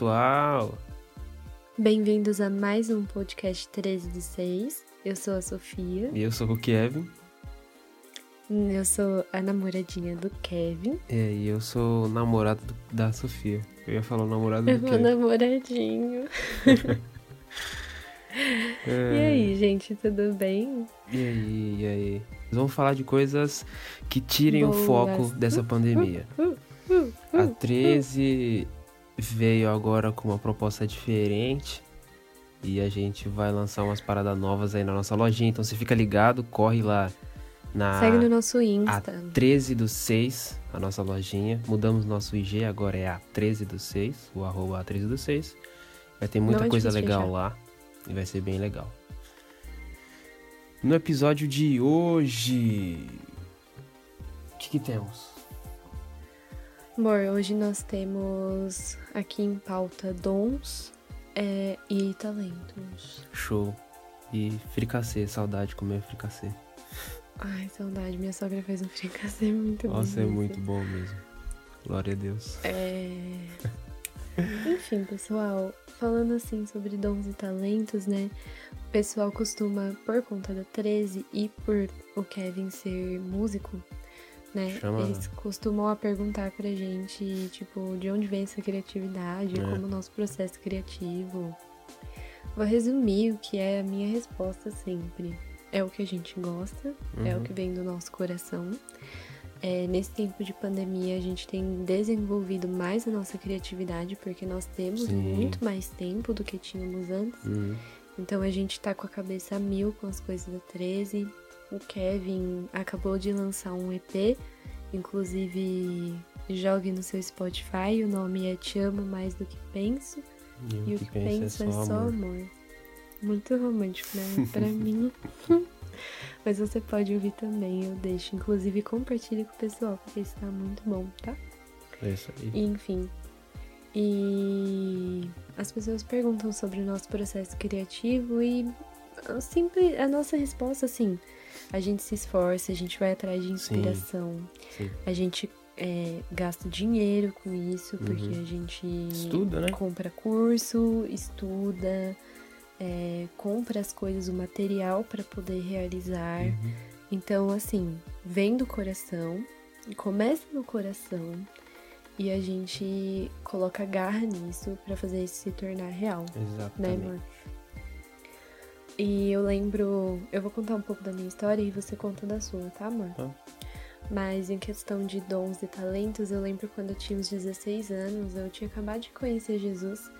pessoal! Bem-vindos a mais um podcast 13 de 6. Eu sou a Sofia. E eu sou o Kevin. Eu sou a namoradinha do Kevin. É, e eu sou o namorado do- da Sofia. Eu ia falar o namorado do Eu sou Kevin. namoradinho. E É, aí, gente, tudo bem? E aí, e aí? Vamos falar de coisas que tirem o foco dessa pandemia. Uh, uh, A uh. 13 veio agora com uma proposta diferente. E a gente vai lançar umas paradas novas aí na nossa lojinha. Então você fica ligado, corre lá na Segue no nosso a Insta. 13 do 6, a nossa lojinha. Mudamos nosso IG, agora é a 13 do 6, o arroba a 13 do 6. Vai ter muita Não coisa legal achar. lá e vai ser bem legal. No episódio de hoje, o que, que temos? Amor, hoje nós temos aqui em pauta dons é, e talentos. Show. E fricassê, saudade de comer fricassê. Ai, saudade. Minha sogra faz um fricassê muito bom. Nossa, é muito bom mesmo. Glória a Deus. É... Enfim, pessoal, falando assim sobre dons e talentos, né? O pessoal costuma, por conta da 13 e por o Kevin ser músico, né? Chama- Eles costumam a perguntar pra gente, tipo, de onde vem essa criatividade, É. como o nosso processo criativo. Vou resumir o que é a minha resposta sempre. É o que a gente gosta, é o Uhum. que vem do nosso coração. É, nesse tempo de pandemia, a gente tem desenvolvido mais a nossa criatividade, porque nós temos Sim. muito mais tempo do que tínhamos antes. Hum, Então a gente tá com a cabeça a mil com as coisas da 13. O Kevin acabou de lançar um EP, inclusive jogue no seu Spotify, o nome é Te Amo Mais Do Que Penso. E o que penso é só amor. Muito romântico, né? Pra mim. Mas você pode ouvir também, eu deixo. Inclusive, compartilhe com o pessoal, porque está muito bom, tá? É isso aí. E, enfim. E as pessoas perguntam sobre o nosso processo criativo e a simples, a nossa resposta, assim, a gente se esforça, a gente vai atrás de inspiração, Sim. a gente é, gasta dinheiro com isso, porque Uhum. a gente Estuda, né? compra curso, estuda, é, compra as coisas, o material para poder realizar. Uhum. Então, assim, vem do coração, começa no coração e a gente coloca garra nisso pra fazer isso se tornar real, né, Exatamente. amor? E eu lembro, eu vou contar um pouco da minha história e você conta da sua, tá, amor? Tá. Mas em questão de dons e talentos, eu lembro quando eu tinha uns 16 anos, eu tinha acabado de conhecer Jesus.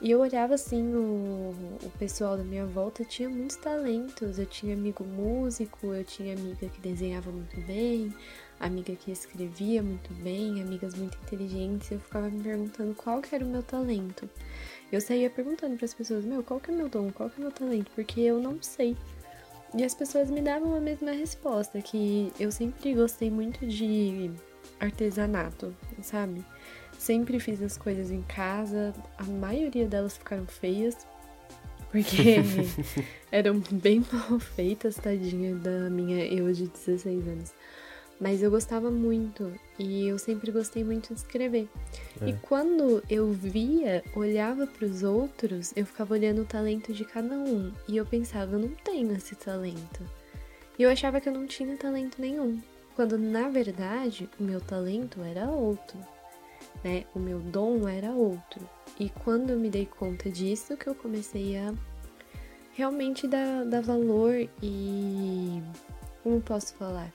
E eu olhava assim, o, o pessoal da minha volta tinha muitos talentos. Eu tinha amigo músico, eu tinha amiga que desenhava muito bem, amiga que escrevia muito bem, amigas muito inteligentes. Eu ficava me perguntando qual que era o meu talento. Eu saía perguntando para as pessoas, meu, qual que é o meu dom, qual que é o meu talento? Porque eu não sei. E as pessoas me davam a mesma resposta, que eu sempre gostei muito de artesanato, sabe? Sempre fiz as coisas em casa, a maioria delas ficaram feias, porque eram bem mal feitas, tadinha da minha eu de 16 anos. Mas eu gostava muito e eu sempre gostei muito de escrever. É. E quando eu via, olhava para os outros, eu ficava olhando o talento de cada um e eu pensava, eu não tenho esse talento. E eu achava que eu não tinha talento nenhum, quando na verdade o meu talento era outro, né? O meu dom era outro. E quando eu me dei conta disso, que eu comecei a realmente dar, dar valor e como posso falar?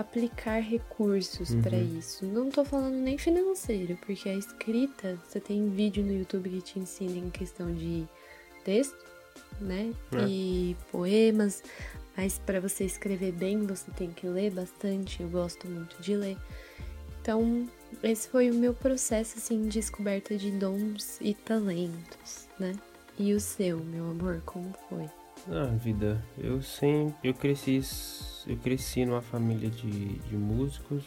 Aplicar recursos Uhum. pra isso. Não tô falando nem financeiro, porque a escrita, você tem vídeo no YouTube que te ensina em questão de texto, né? É. E poemas, mas pra você escrever bem, você tem que ler bastante. Eu gosto muito de ler. Então, esse foi o meu processo assim de descoberta de dons e talentos, né? E o seu, meu amor, como foi? Na vida, eu sempre, eu cresci, eu cresci numa família de, de músicos,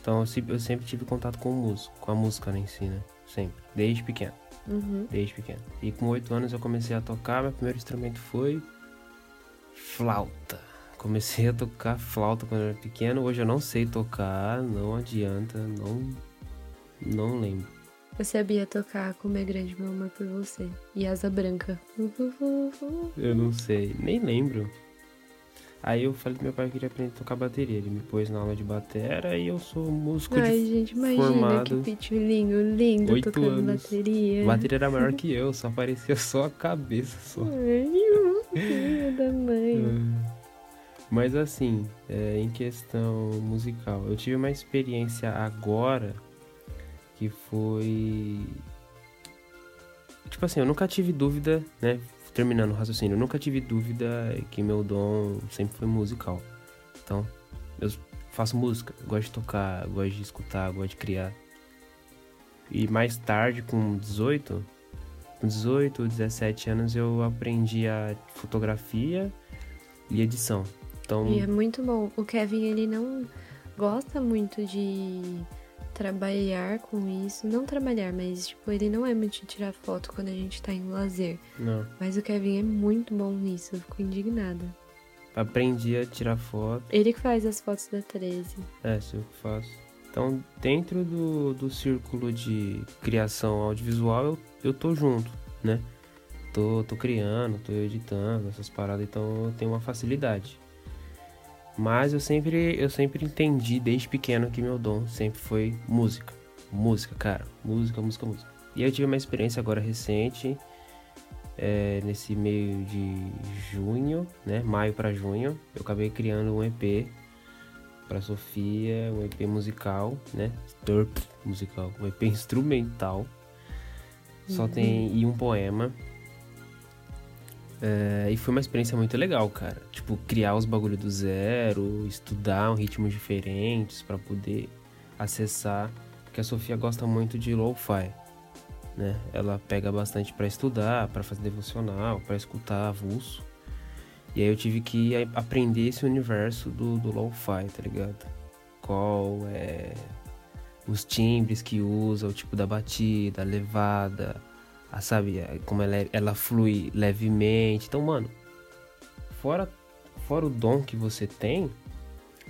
então eu sempre, eu sempre tive contato com música, com a música né, em si, né? Sempre, desde pequeno, Uhum. desde pequeno. E com oito anos eu comecei a tocar, meu primeiro instrumento foi flauta. Comecei a tocar flauta quando eu era pequeno, hoje eu não sei tocar, não adianta, não, não lembro. Eu sabia tocar Como é Grande Meu Amor por Você. E Asa Branca. Eu não sei, nem lembro. Aí eu falei pro meu pai que queria aprender a tocar bateria. Ele me pôs na aula de batera e eu sou músico Ai, de gente, imagina formado. que pitulinho lindo Oito tocando anos. bateria. A bateria era maior que eu, só aparecia só a cabeça só. Ai, da mãe. É. Mas assim, é, em questão musical, eu tive uma experiência agora que foi. Tipo assim, eu nunca tive dúvida, né? Terminando o raciocínio, eu nunca tive dúvida que meu dom sempre foi musical. Então, eu faço música, gosto de tocar, gosto de escutar, gosto de criar. E mais tarde, com 18, com 18, 17 anos, eu aprendi a fotografia e edição. Então, E é muito bom. O Kevin, ele não gosta muito de trabalhar com isso. Não trabalhar, mas, tipo, ele não é muito de tirar foto quando a gente tá em lazer. não. Mas o Kevin é muito bom nisso. Eu fico indignada. Aprendi a tirar foto. Ele que faz as fotos da 13. É, isso eu que faço. Então, dentro do, do círculo de criação audiovisual, eu, eu tô junto, né? Tô, tô criando, tô editando, essas paradas, então eu tenho uma facilidade. Mas eu sempre, eu sempre entendi desde pequeno que meu dom sempre foi música. Música, cara. Música, música, música. E eu tive uma experiência agora recente, é, nesse meio de junho, né? Maio pra junho, eu acabei criando um EP pra Sofia, um EP musical, né? Derp musical, um EP instrumental. Só tem e um poema. É, e foi uma experiência muito legal, cara. Tipo, criar os bagulho do zero, estudar um ritmos diferentes pra poder acessar. Porque a Sofia gosta muito de lo-fi, né? Ela pega bastante pra estudar, pra fazer devocional, pra escutar avulso. E aí eu tive que aprender esse universo do, do lo-fi, tá ligado? Qual é os timbres que usa, o tipo da batida, a levada, sabe, a- como ela, é- ela flui levemente. Então, mano, fora, fora o dom que você tem,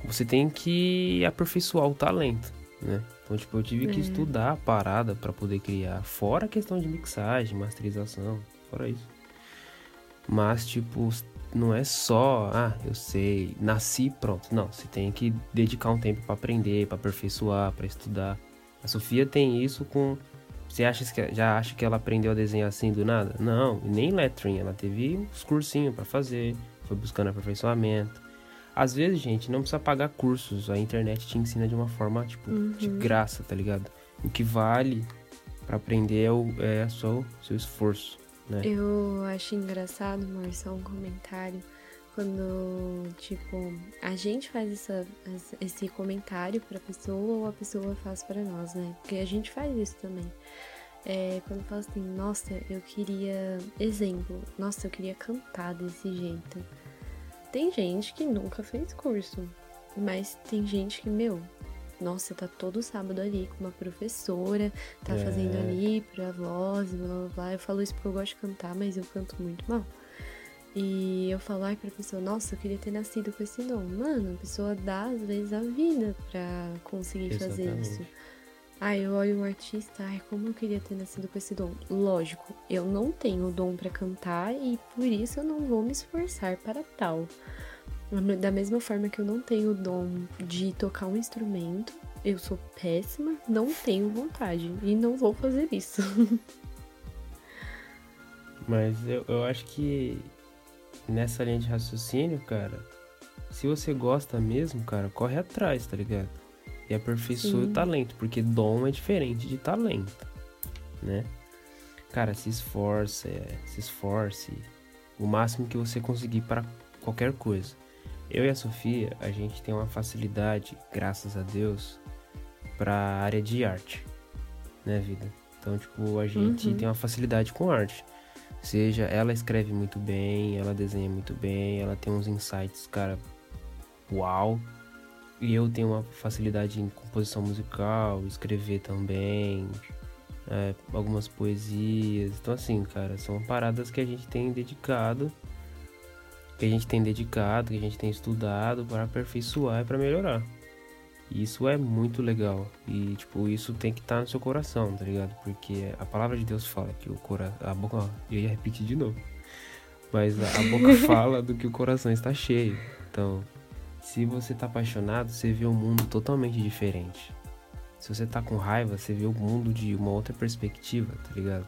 você tem que aperfeiçoar o talento, né? Então, tipo, eu tive que É. estudar a parada pra poder criar, fora a questão de mixagem, masterização, fora isso. Mas, tipo, não é só, ah, eu sei, nasci pronto. Não, você tem que dedicar um tempo pra aprender, pra aperfeiçoar, pra estudar. A Sofia tem isso com. Você acha que já acha que ela aprendeu a desenhar assim do nada? Não, nem lettering, ela teve uns cursinhos pra fazer, foi buscando aperfeiçoamento. Às vezes, gente, não precisa pagar cursos, a internet te ensina de uma forma, tipo, de graça, tá ligado? O que vale pra aprender é, o, é só o seu esforço, né? Eu acho engraçado, só um comentário. Quando, tipo, a gente faz essa, esse comentário pra pessoa ou a pessoa faz pra nós, né? Porque a gente faz isso também. É, quando fala assim, nossa, eu queria. Exemplo, nossa, eu queria cantar desse jeito. Tem gente que nunca fez curso, mas tem gente que, meu, nossa, tá todo sábado ali com uma professora, tá É. fazendo ali pra voz, blá blá blá. Eu falo isso porque eu gosto de cantar, mas eu canto muito mal. E eu falo, ai, pra pessoa, nossa, eu queria ter nascido com esse dom. Mano, a pessoa dá, às vezes, a vida pra conseguir fazer Exatamente. isso. Ai, eu olho um artista, ai, como eu queria ter nascido com esse dom. Lógico, eu não tenho dom pra cantar e por isso eu não vou me esforçar para tal. Da mesma forma que eu não tenho o dom de tocar um instrumento, eu sou péssima, não tenho vontade e não vou fazer isso. Mas eu, eu acho que nessa linha de raciocínio, cara, se você gosta mesmo, cara, corre atrás, tá ligado? E aperfeiçoe Sim. o talento, porque dom é diferente de talento, né? Cara, se esforce, é, se esforce o máximo que você conseguir para qualquer coisa. Eu e a Sofia, a gente tem uma facilidade, graças a Deus, pra área de arte, né, vida? Então, tipo, a gente Uhum. tem uma facilidade com arte. Seja, ela escreve muito bem, ela desenha muito bem, ela tem uns insights, cara, uau. E eu tenho uma facilidade em composição musical, escrever também, é, algumas poesias. Então, assim, cara, são paradas que a gente tem dedicado, que a gente tem dedicado, que a gente tem estudado para aperfeiçoar e para melhorar. E isso é muito legal. E, tipo, isso tem que estar tá no seu coração, tá ligado? Porque a palavra de Deus fala que o coração. A boca. Ó, eu ia repetir de novo. Mas a, a boca fala do que o coração está cheio. Então, se você tá apaixonado, você vê um mundo totalmente diferente. Se você tá com raiva, você vê o mundo de uma outra perspectiva, tá ligado?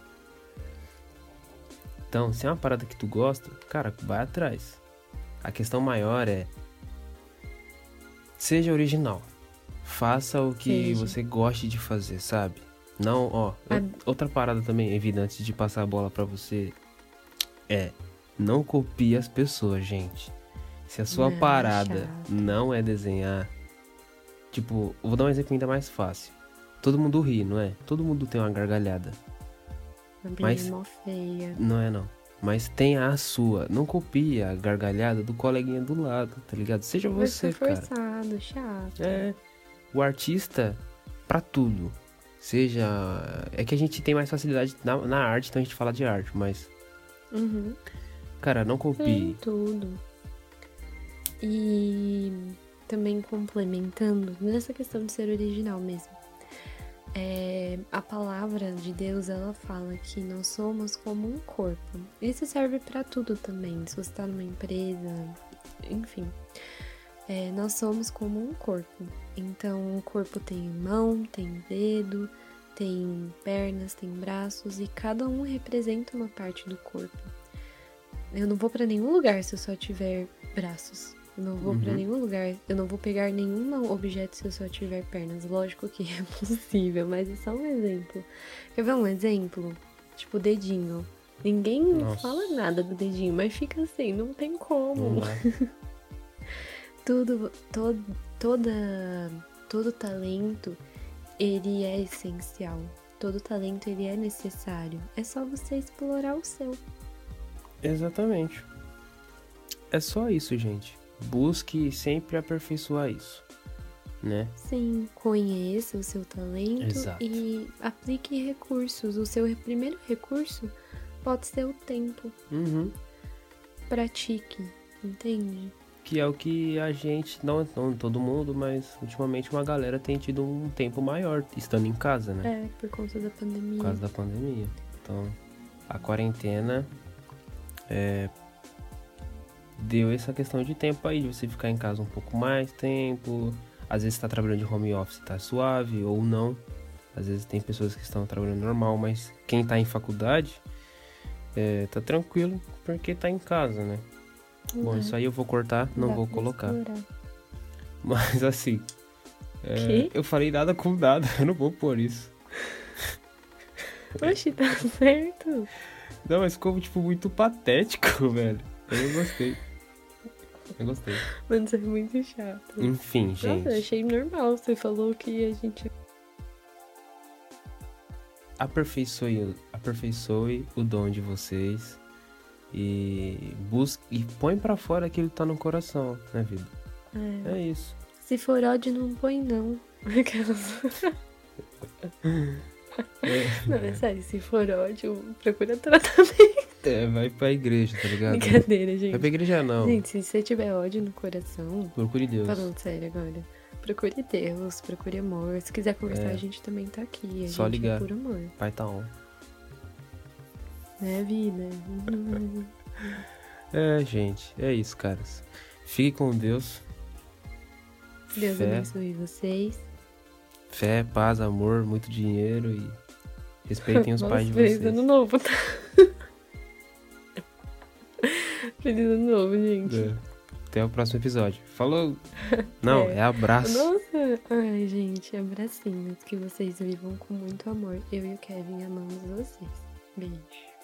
Então, se é uma parada que tu gosta, cara, vai atrás. A questão maior é. Seja original. Faça o que seja. você goste de fazer, sabe? Não, ó. A... Outra parada também, evidente, antes de passar a bola para você. É. Não copie as pessoas, gente. Se a sua não, parada chato. não é desenhar, Tipo, vou dar um exemplo ainda mais fácil. Todo mundo ri, não é? Todo mundo tem uma gargalhada. Mas feia. não é não. Mas tenha a sua. Não copie a gargalhada do coleguinha do lado, tá ligado? Seja você, cara. forçado, chato. É. O artista para tudo. Seja, é que a gente tem mais facilidade na, na arte, então a gente fala de arte, mas uhum. Cara, não copie. Sim, tudo. E também complementando nessa questão de ser original mesmo. É, a palavra de Deus ela fala que nós somos como um corpo. Isso serve para tudo também. Se você está numa empresa, enfim, é, nós somos como um corpo. Então o corpo tem mão, tem dedo, tem pernas, tem braços e cada um representa uma parte do corpo. Eu não vou para nenhum lugar se eu só tiver braços. Eu não vou uhum. para nenhum lugar. Eu não vou pegar nenhum objeto se eu só tiver pernas. Lógico que é possível, mas é só um exemplo. Quer ver um exemplo? Tipo, dedinho. Ninguém Nossa. fala nada do dedinho, mas fica assim, não tem como. Não Tudo, todo, toda, todo talento, ele é essencial. Todo talento, ele é necessário. É só você explorar o seu. Exatamente. É só isso, gente busque sempre aperfeiçoar isso, né? Sim, conheça o seu talento Exato. e aplique recursos. O seu primeiro recurso pode ser o tempo. Uhum. Pratique, entende? Que é o que a gente, não, não todo mundo, mas ultimamente uma galera tem tido um tempo maior estando em casa, né? É, por conta da pandemia. Por causa da pandemia. Então, a quarentena é, deu essa questão de tempo aí, de você ficar em casa um pouco mais tempo. Às vezes está trabalhando de home office, tá suave, ou não. Às vezes tem pessoas que estão trabalhando normal, mas quem está em faculdade é, tá tranquilo porque tá em casa, né? Bom, isso aí eu vou cortar, não vou colocar. Mas assim, é, eu falei nada com nada, eu não vou pôr isso. Oxi, tá certo. Não, mas ficou tipo muito patético, velho. Eu gostei. Eu gostei. Mano, você é muito chato. Enfim, gente. Nossa, achei normal. Você falou que a gente. Aperfeiçoe, aperfeiçoe o dom de vocês. E busque e põe para fora aquilo que tá no coração, né, vida? É. é isso. Se for ódio, não põe não. Aquelas. É. Não, é sério, se for ódio, procura tratamento. É, vai pra igreja, tá ligado? Brincadeira, gente. Vai pra igreja não. Gente, se você tiver ódio no coração. Procure Deus. Falando sério agora. Procure Deus, procure amor. Se quiser conversar, é. a gente também tá aqui. A Só é ligar. Pai tá on. É vida. é, gente. É isso, caras. Fique com Deus. Deus Fé. abençoe vocês. Fé, paz, amor, muito dinheiro e respeitem os pais de vocês. ano novo, tá? Feliz ano novo, gente. É. Até o próximo episódio. Falou! Não, é, é abraço. Nossa! Ai, gente, abracinhos. Que vocês vivam com muito amor. Eu e o Kevin amamos vocês. Beijo.